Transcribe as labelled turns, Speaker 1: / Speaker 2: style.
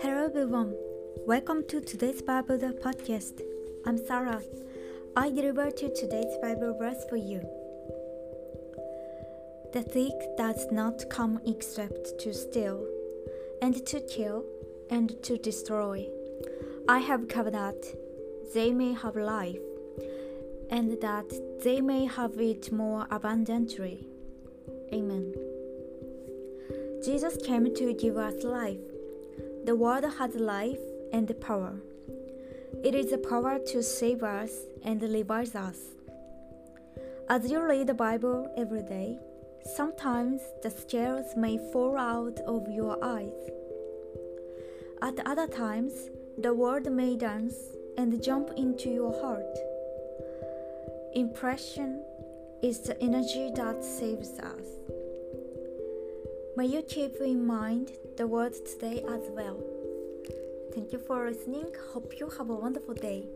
Speaker 1: Hello everyone. Welcome to today's Bible podcast. I'm Sarah. I deliver to today's Bible verse for you. The thief does not come except to steal, and to kill, and to destroy. I have come that they may have life, and that they may have it more abundantly. Jesus came to give us life. The Word has life and power. It is the power to save us and liberate us. As you read the Bible every day, sometimes the scales may fall out of your eyes. At other times, the word may dance and jump into your heart. Impression is the energy that saves us. May you keep in mind the words today as well. Thank you for listening. Hope you have a wonderful day.